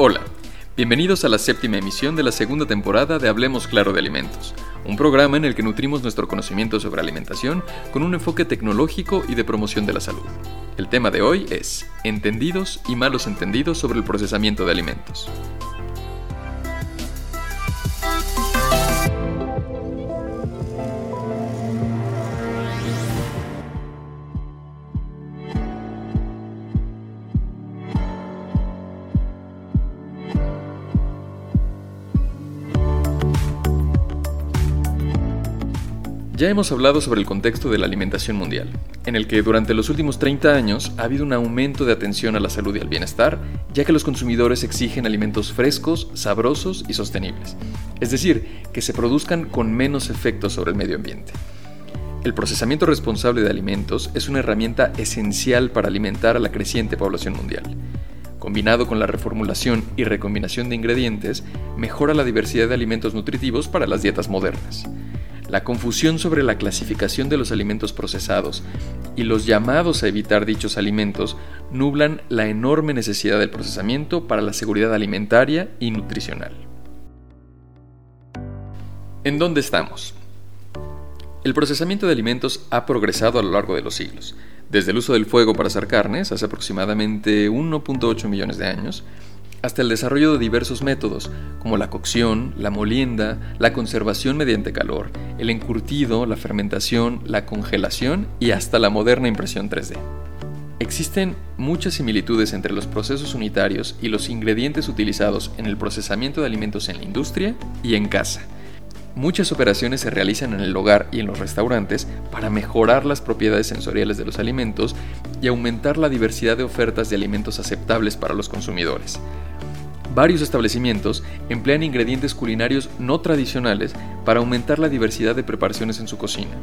Hola, bienvenidos a la séptima emisión de la segunda temporada de Hablemos Claro de Alimentos, un programa en el que nutrimos nuestro conocimiento sobre alimentación con un enfoque tecnológico y de promoción de la salud. El tema de hoy es Entendidos y malos entendidos sobre el procesamiento de alimentos. Ya hemos hablado sobre el contexto de la alimentación mundial, en el que durante los últimos 30 años ha habido un aumento de atención a la salud y al bienestar, ya que los consumidores exigen alimentos frescos, sabrosos y sostenibles, es decir, que se produzcan con menos efectos sobre el medio ambiente. El procesamiento responsable de alimentos es una herramienta esencial para alimentar a la creciente población mundial. Combinado con la reformulación y recombinación de ingredientes, mejora la diversidad de alimentos nutritivos para las dietas modernas. La confusión sobre la clasificación de los alimentos procesados y los llamados a evitar dichos alimentos nublan la enorme necesidad del procesamiento para la seguridad alimentaria y nutricional. ¿En dónde estamos? El procesamiento de alimentos ha progresado a lo largo de los siglos, desde el uso del fuego para hacer carnes hace aproximadamente 1.8 millones de años, hasta el desarrollo de diversos métodos, como la cocción, la molienda, la conservación mediante calor, el encurtido, la fermentación, la congelación y hasta la moderna impresión 3D. Existen muchas similitudes entre los procesos unitarios y los ingredientes utilizados en el procesamiento de alimentos en la industria y en casa. Muchas operaciones se realizan en el hogar y en los restaurantes para mejorar las propiedades sensoriales de los alimentos y aumentar la diversidad de ofertas de alimentos aceptables para los consumidores. Varios establecimientos emplean ingredientes culinarios no tradicionales para aumentar la diversidad de preparaciones en su cocina.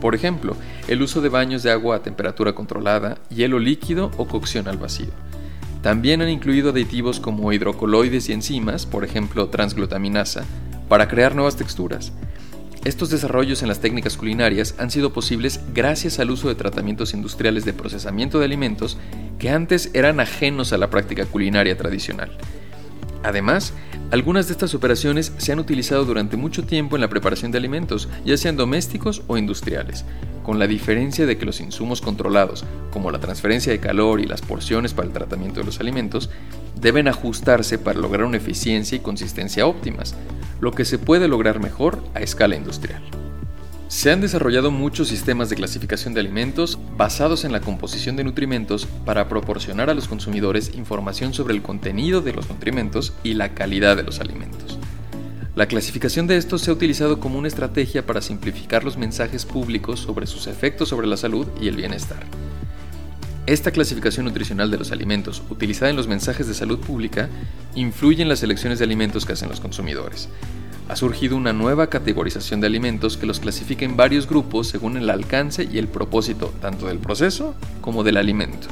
Por ejemplo, el uso de baños de agua a temperatura controlada, hielo líquido o cocción al vacío. También han incluido aditivos como hidrocoloides y enzimas, por ejemplo transglutaminasa, para crear nuevas texturas. Estos desarrollos en las técnicas culinarias han sido posibles gracias al uso de tratamientos industriales de procesamiento de alimentos que antes eran ajenos a la práctica culinaria tradicional. Además, algunas de estas operaciones se han utilizado durante mucho tiempo en la preparación de alimentos, ya sean domésticos o industriales, con la diferencia de que los insumos controlados, como la transferencia de calor y las porciones para el tratamiento de los alimentos, deben ajustarse para lograr una eficiencia y consistencia óptimas, lo que se puede lograr mejor a escala industrial. Se han desarrollado muchos sistemas de clasificación de alimentos basados en la composición de nutrimentos para proporcionar a los consumidores información sobre el contenido de los nutrimentos y la calidad de los alimentos. La clasificación de estos se ha utilizado como una estrategia para simplificar los mensajes públicos sobre sus efectos sobre la salud y el bienestar. Esta clasificación nutricional de los alimentos, utilizada en los mensajes de salud pública, influye en las elecciones de alimentos que hacen los consumidores ha surgido una nueva categorización de alimentos que los clasifica en varios grupos según el alcance y el propósito tanto del proceso como del alimento.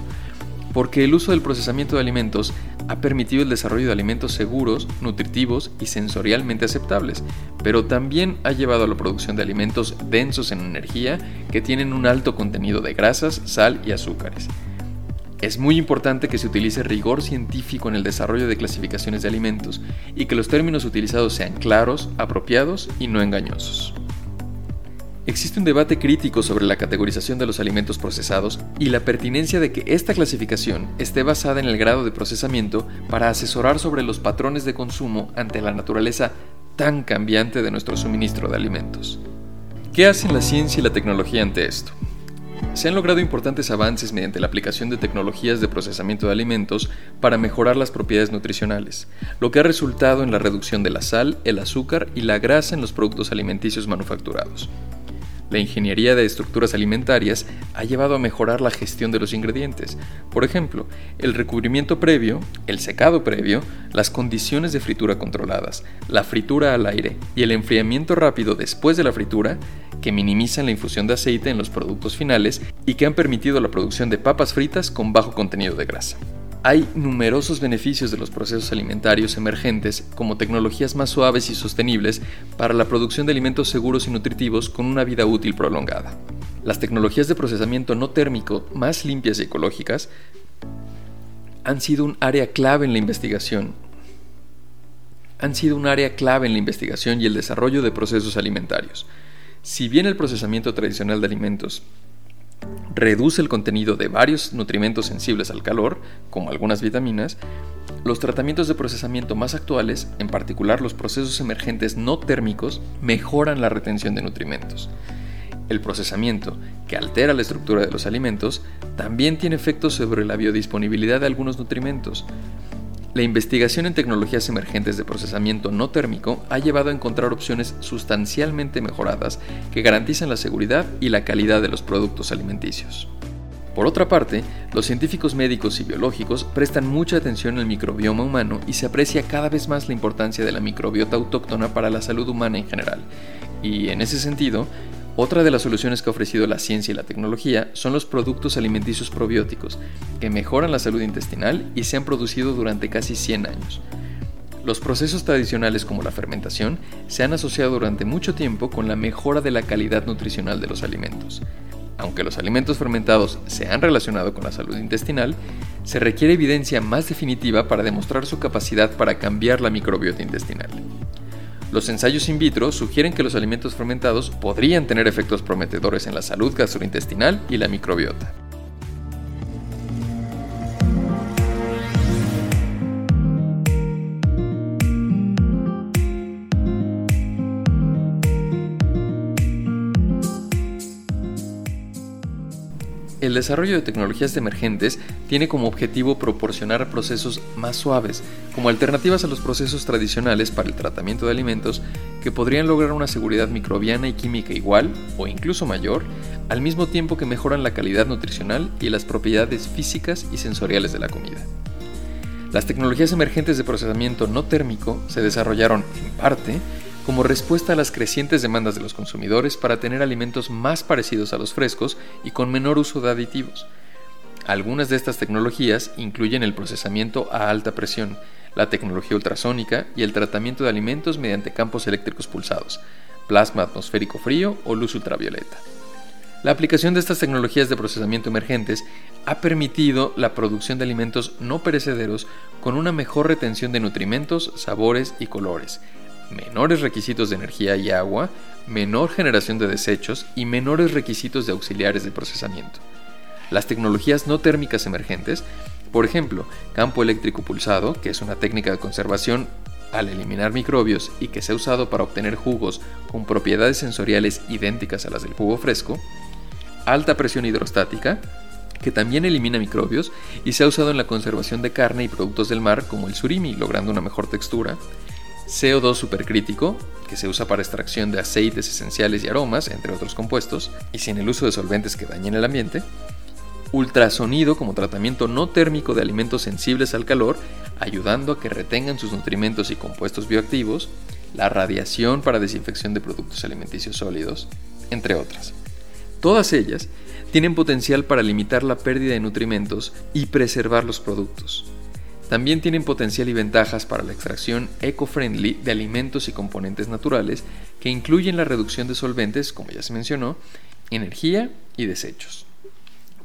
Porque el uso del procesamiento de alimentos ha permitido el desarrollo de alimentos seguros, nutritivos y sensorialmente aceptables, pero también ha llevado a la producción de alimentos densos en energía que tienen un alto contenido de grasas, sal y azúcares. Es muy importante que se utilice rigor científico en el desarrollo de clasificaciones de alimentos y que los términos utilizados sean claros, apropiados y no engañosos. Existe un debate crítico sobre la categorización de los alimentos procesados y la pertinencia de que esta clasificación esté basada en el grado de procesamiento para asesorar sobre los patrones de consumo ante la naturaleza tan cambiante de nuestro suministro de alimentos. ¿Qué hacen la ciencia y la tecnología ante esto? Se han logrado importantes avances mediante la aplicación de tecnologías de procesamiento de alimentos para mejorar las propiedades nutricionales, lo que ha resultado en la reducción de la sal, el azúcar y la grasa en los productos alimenticios manufacturados. La ingeniería de estructuras alimentarias ha llevado a mejorar la gestión de los ingredientes. Por ejemplo, el recubrimiento previo, el secado previo, las condiciones de fritura controladas, la fritura al aire y el enfriamiento rápido después de la fritura que minimizan la infusión de aceite en los productos finales y que han permitido la producción de papas fritas con bajo contenido de grasa. Hay numerosos beneficios de los procesos alimentarios emergentes como tecnologías más suaves y sostenibles para la producción de alimentos seguros y nutritivos con una vida útil prolongada. Las tecnologías de procesamiento no térmico más limpias y ecológicas han sido un área clave en la investigación han sido un área clave en la investigación y el desarrollo de procesos alimentarios. Si bien el procesamiento tradicional de alimentos reduce el contenido de varios nutrimentos sensibles al calor, como algunas vitaminas, los tratamientos de procesamiento más actuales, en particular los procesos emergentes no térmicos, mejoran la retención de nutrimentos. El procesamiento, que altera la estructura de los alimentos, también tiene efectos sobre la biodisponibilidad de algunos nutrimentos. La investigación en tecnologías emergentes de procesamiento no térmico ha llevado a encontrar opciones sustancialmente mejoradas que garantizan la seguridad y la calidad de los productos alimenticios. Por otra parte, los científicos médicos y biológicos prestan mucha atención al microbioma humano y se aprecia cada vez más la importancia de la microbiota autóctona para la salud humana en general. Y en ese sentido, otra de las soluciones que ha ofrecido la ciencia y la tecnología son los productos alimenticios probióticos, que mejoran la salud intestinal y se han producido durante casi 100 años. Los procesos tradicionales como la fermentación se han asociado durante mucho tiempo con la mejora de la calidad nutricional de los alimentos. Aunque los alimentos fermentados se han relacionado con la salud intestinal, se requiere evidencia más definitiva para demostrar su capacidad para cambiar la microbiota intestinal. Los ensayos in vitro sugieren que los alimentos fermentados podrían tener efectos prometedores en la salud gastrointestinal y la microbiota. El desarrollo de tecnologías emergentes tiene como objetivo proporcionar procesos más suaves, como alternativas a los procesos tradicionales para el tratamiento de alimentos que podrían lograr una seguridad microbiana y química igual o incluso mayor, al mismo tiempo que mejoran la calidad nutricional y las propiedades físicas y sensoriales de la comida. Las tecnologías emergentes de procesamiento no térmico se desarrollaron, en parte, como respuesta a las crecientes demandas de los consumidores para tener alimentos más parecidos a los frescos y con menor uso de aditivos. Algunas de estas tecnologías incluyen el procesamiento a alta presión, la tecnología ultrasónica y el tratamiento de alimentos mediante campos eléctricos pulsados, plasma atmosférico frío o luz ultravioleta. La aplicación de estas tecnologías de procesamiento emergentes ha permitido la producción de alimentos no perecederos con una mejor retención de nutrimentos, sabores y colores, menores requisitos de energía y agua, menor generación de desechos y menores requisitos de auxiliares de procesamiento. Las tecnologías no térmicas emergentes, por ejemplo, campo eléctrico pulsado, que es una técnica de conservación al eliminar microbios y que se ha usado para obtener jugos con propiedades sensoriales idénticas a las del jugo fresco, alta presión hidrostática, que también elimina microbios y se ha usado en la conservación de carne y productos del mar como el surimi, logrando una mejor textura, CO2 supercrítico, que se usa para extracción de aceites esenciales y aromas, entre otros compuestos, y sin el uso de solventes que dañen el ambiente, ultrasonido como tratamiento no térmico de alimentos sensibles al calor, ayudando a que retengan sus nutrimentos y compuestos bioactivos, la radiación para desinfección de productos alimenticios sólidos, entre otras. Todas ellas tienen potencial para limitar la pérdida de nutrimentos y preservar los productos. También tienen potencial y ventajas para la extracción eco-friendly de alimentos y componentes naturales que incluyen la reducción de solventes, como ya se mencionó, energía y desechos.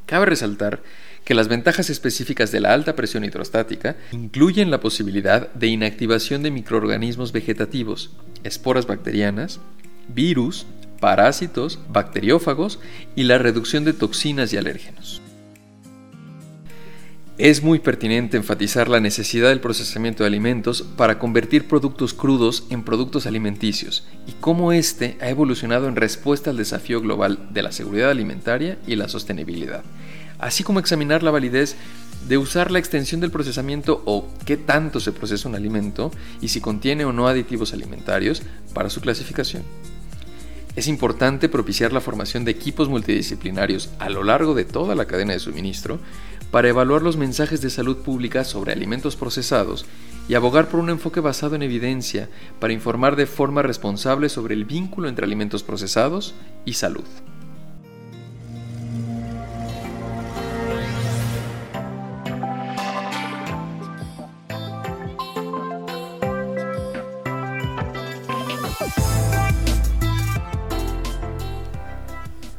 Cabe resaltar que las ventajas específicas de la alta presión hidrostática incluyen la posibilidad de inactivación de microorganismos vegetativos, esporas bacterianas, virus, parásitos, bacteriófagos y la reducción de toxinas y alérgenos. Es muy pertinente enfatizar la necesidad del procesamiento de alimentos para convertir productos crudos en productos alimenticios y cómo éste ha evolucionado en respuesta al desafío global de la seguridad alimentaria y la sostenibilidad, así como examinar la validez de usar la extensión del procesamiento o qué tanto se procesa un alimento y si contiene o no aditivos alimentarios para su clasificación. Es importante propiciar la formación de equipos multidisciplinarios a lo largo de toda la cadena de suministro para evaluar los mensajes de salud pública sobre alimentos procesados y abogar por un enfoque basado en evidencia para informar de forma responsable sobre el vínculo entre alimentos procesados y salud.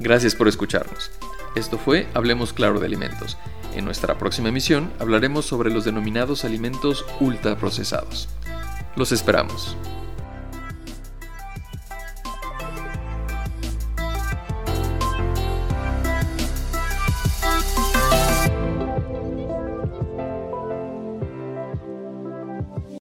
Gracias por escucharnos. Esto fue Hablemos Claro de Alimentos. En nuestra próxima emisión hablaremos sobre los denominados alimentos ultraprocesados. Los esperamos.